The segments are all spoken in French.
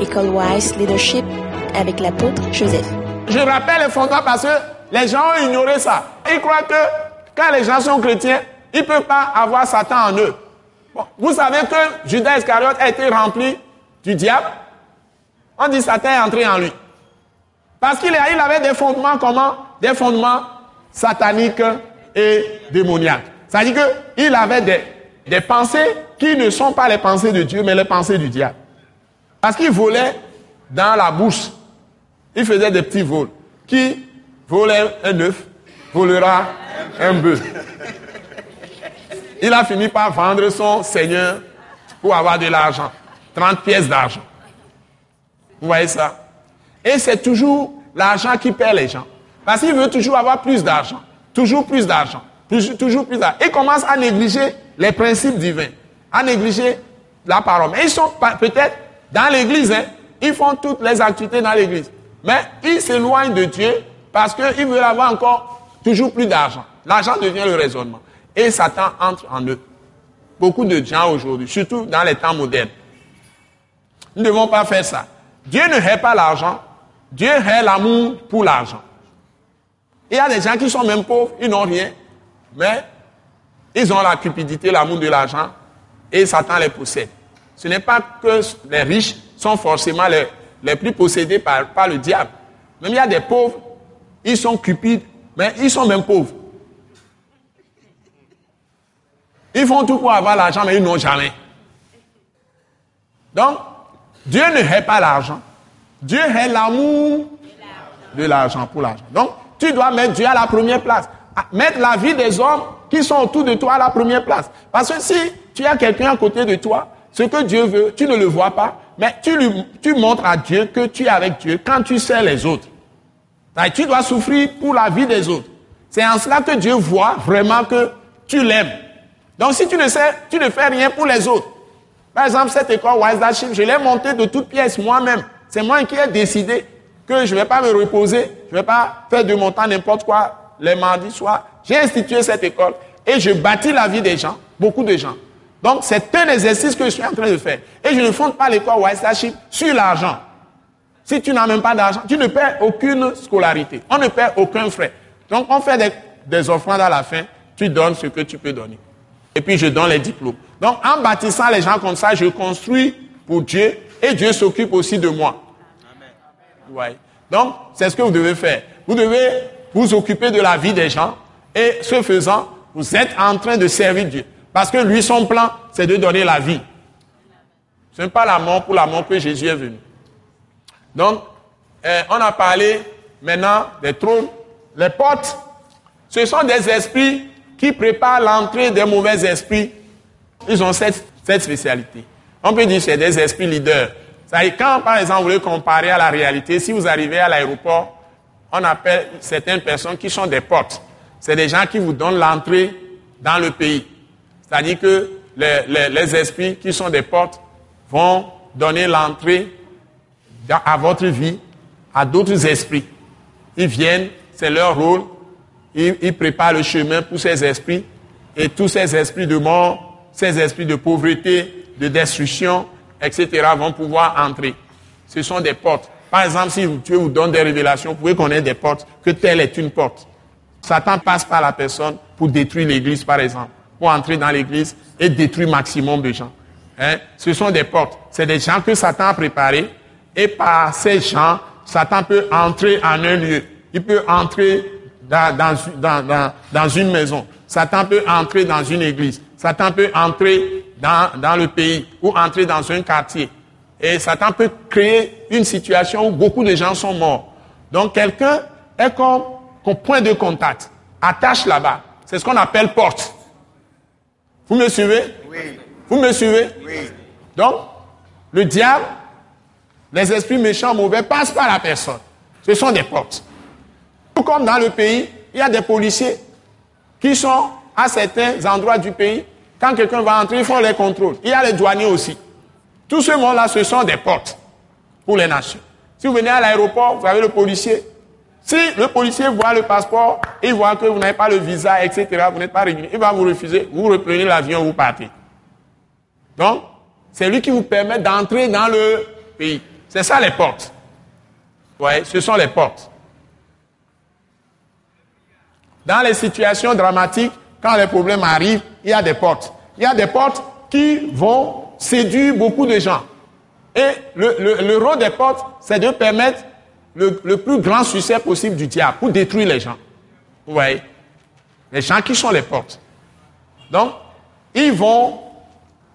École Wise Leadership avec l'apôtre Joseph. Je rappelle les fondements parce que les gens ont ignoré ça. Ils croient que quand les gens sont chrétiens, ils ne peuvent pas avoir Satan en eux. vous savez que Judas Iscariote a été rempli du diable. On dit Satan est entré en lui. Parce qu'il avait des fondements comment? Des fondements sataniques et démoniaques. C'est-à-dire qu'il avait des, des pensées qui ne sont pas les pensées de Dieu, mais les pensées du diable. Parce qu'il volait dans la bouche. Il faisait des petits vols. Qui volait un œuf, volera un bœuf. Il a fini par vendre son Seigneur pour avoir de l'argent. 30 pièces d'argent. Vous voyez ça? Et c'est toujours l'argent qui perd les gens. Parce qu'il veut toujours avoir plus d'argent. Toujours plus d'argent. toujours plus d'argent. Il commence à négliger les principes divins. À négliger la parole. Mais ils sont peut-être dans l'église. Hein, ils font toutes les activités dans l'église. Mais ils s'éloignent de Dieu parce qu'ils veulent avoir encore toujours plus d'argent. L'argent devient le raisonnement. Et Satan entre en eux. Beaucoup de gens aujourd'hui, surtout dans les temps modernes. Nous ne devons pas faire ça. Dieu ne hait pas l'argent. Dieu hait l'amour pour l'argent. Il y a des gens qui sont même pauvres, ils n'ont rien, mais ils ont la cupidité, l'amour de l'argent, et Satan les possède. Ce n'est pas que les riches sont forcément les, les plus possédés par, par le diable. Même il y a des pauvres, ils sont cupides, mais ils sont même pauvres. Ils font tout pour avoir l'argent, mais ils n'ont jamais. Donc, Dieu ne hait pas l'argent. Dieu hait l'amour de l'argent pour l'argent. Donc, tu dois mettre Dieu à la première place. Mettre la vie des hommes qui sont autour de toi à la première place. Parce que si tu as quelqu'un à côté de toi, ce que Dieu veut, tu ne le vois pas, mais tu, montres à Dieu que tu es avec Dieu quand tu sers les autres. Tu dois souffrir pour la vie des autres. C'est en cela que Dieu voit vraiment que tu l'aimes. Donc si tu ne sais, tu ne fais rien pour les autres. Par exemple, cette école Wise je l'ai montée de toutes pièces moi-même. C'est moi qui ai décidé que je ne vais pas me reposer, je ne vais pas faire de mon temps n'importe quoi les mardis soirs. J'ai institué cette école et je bâtis la vie des gens, beaucoup de gens. Donc c'est un exercice que je suis en train de faire. Et je ne fonde pas l'école Wise sur l'argent. Si tu n'as même pas d'argent, tu ne perds aucune scolarité. On ne perd aucun frais. Donc on fait des, des offrandes à la fin, tu donnes ce que tu peux donner et puis je donne les diplômes. Donc en bâtissant les gens comme ça, je construis pour Dieu et Dieu s'occupe aussi de moi. Ouais. Donc c'est ce que vous devez faire. Vous devez vous occuper de la vie des gens et ce faisant, vous êtes en train de servir Dieu. Parce que lui, son plan, c'est de donner la vie. Ce n'est pas la mort pour la mort que Jésus est venu. Donc, euh, on a parlé maintenant des trônes. Les portes, ce sont des esprits qui préparent l'entrée des mauvais esprits, ils ont cette, spécialité. On peut dire que c'est des esprits leaders. quand, par exemple, vous voulez comparer à la réalité, si vous arrivez à l'aéroport, on appelle certaines personnes qui sont des portes. C'est des gens qui vous donnent l'entrée dans le pays. C'est-à-dire que les, les, esprits qui sont des portes vont donner l'entrée à votre vie à d'autres esprits. Ils viennent, c'est leur rôle, il, prépare le chemin pour ces esprits. Et tous ces esprits de mort, ces esprits de pauvreté, de destruction, etc., vont pouvoir entrer. Ce sont des portes. Par exemple, si Dieu vous donne des révélations, vous pouvez connaître des portes, que telle est une porte. Satan passe par la personne pour détruire l'église, par exemple, pour entrer dans l'église et détruire maximum de gens. Hein? Ce sont des portes. C'est des gens que Satan a préparés et par ces gens, Satan peut entrer en un lieu. Il peut entrer dans, une maison. Satan peut entrer dans une église. Satan peut entrer dans, le pays ou entrer dans un quartier. Et Satan peut créer une situation où beaucoup de gens sont morts. Donc quelqu'un est comme point de contact. Attache là-bas. C'est ce qu'on appelle porte. Vous me suivez Oui. Vous me suivez Oui. Donc, le diable, les esprits méchants, mauvais, passent par la personne. Ce sont des portes. Tout comme dans le pays, il y a des policiers qui sont à certains endroits du pays. Quand quelqu'un va entrer, ils font les contrôles. Il y a les douaniers aussi. Tout ce monde-là, ce sont des portes pour les nations. Si vous venez à l'aéroport, vous avez le policier. Si le policier voit le passeport, il voit que vous n'avez pas le visa, etc., vous n'êtes pas régulier, il va vous refuser, vous reprenez l'avion, vous partez. Donc, c'est lui qui vous permet d'entrer dans le pays. C'est ça les portes. Oui, ce sont les portes. Dans les situations dramatiques, quand les problèmes arrivent, il y a des portes. Il y a des portes qui vont séduire beaucoup de gens. Et le, rôle des portes, c'est de permettre le, plus grand succès possible du diable pour détruire les gens. Vous voyez? Les gens qui sont les portes. Donc, ils vont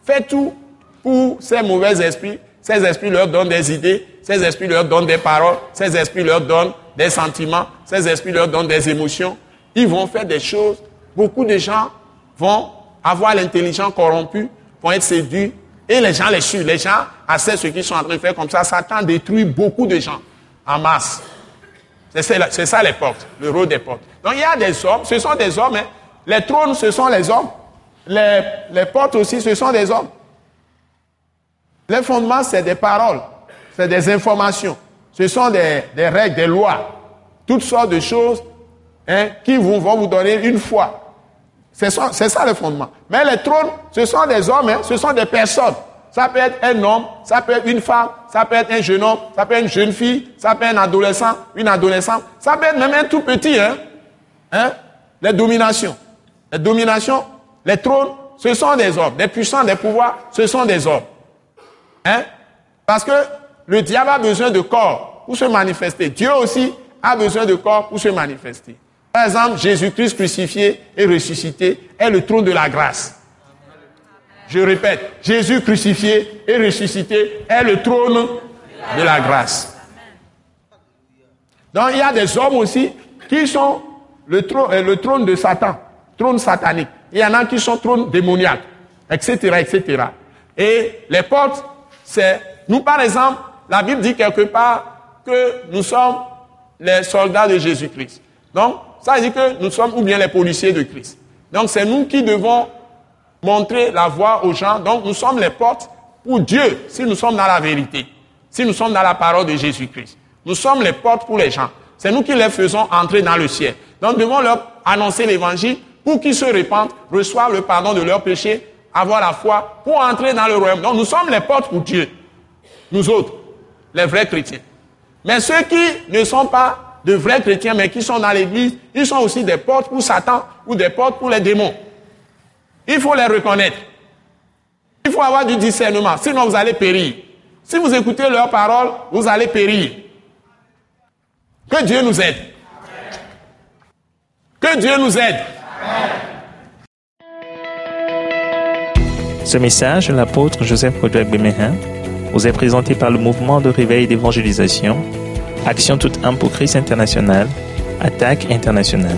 faire tout pour ces mauvais esprits. Ces esprits leur donnent des idées, ces esprits leur donnent des paroles, ces esprits leur donnent des sentiments, ces esprits leur donnent des émotions. Ils vont faire des choses. Beaucoup de gens vont avoir l'intelligence corrompue, vont être séduits, et les gens les suivent. Les gens assez ce qu'ils sont en train de faire comme ça. Satan détruit beaucoup de gens en masse. C'est ça les portes, le rôle des portes. Donc il y a des hommes, ce sont des hommes. Hein. Les trônes, ce sont les hommes. Les, portes aussi, ce sont des hommes. Les fondements, c'est des paroles, c'est des informations. Ce sont des, règles, des lois, toutes sortes de choses hein, qui vont vous donner une foi. C'est ça, ça, le fondement. Mais les trônes, ce sont des hommes, hein, ce sont des personnes. Ça peut être un homme, ça peut être une femme, ça peut être un jeune homme, ça peut être une jeune fille, ça peut être un adolescent, une adolescente, ça peut être même un tout petit. Hein? Hein? Les dominations. Les dominations, les trônes, ce sont des hommes. Des puissants, des pouvoirs, ce sont des hommes. Hein? Parce que le diable a besoin de corps pour se manifester. Dieu aussi a besoin de corps pour se manifester. Par exemple, Jésus-Christ crucifié et ressuscité est le trône de la grâce. Je répète, Jésus crucifié et ressuscité est le trône de la grâce. Donc il y a des hommes aussi qui sont le trône, euh, de Satan, trône satanique. Il y en a qui sont trône démoniaque, etc., etc. Et les portes, c'est, nous par exemple, la Bible dit quelque part que nous sommes les soldats de Jésus-Christ. Donc, ça veut dire que nous sommes ou bien les policiers de Christ. Donc, c'est nous qui devons montrer la voie aux gens. Donc, nous sommes les portes pour Dieu, si nous sommes dans la vérité, si nous sommes dans la parole de Jésus-Christ. Nous sommes les portes pour les gens. C'est nous qui les faisons entrer dans le ciel. Donc, nous devons leur annoncer l'évangile pour qu'ils se répandent, reçoivent le pardon de leurs péchés, avoir la foi pour entrer dans le royaume. Donc, nous sommes les portes pour Dieu. Nous autres, les vrais chrétiens. Mais ceux qui ne sont pas de vrais chrétiens, mais qui sont dans l'église, ils sont aussi des portes pour Satan ou des portes pour les démons. Il faut les reconnaître. Il faut avoir du discernement, sinon vous allez périr. Si vous écoutez leurs paroles, vous allez périr. Que Dieu nous aide. Que Dieu nous aide. Ce message de l'apôtre Joseph Kodouak Bemehin vous est présenté par le mouvement de réveil d'évangélisation Action toute âme pour Christ international, Attaque internationale.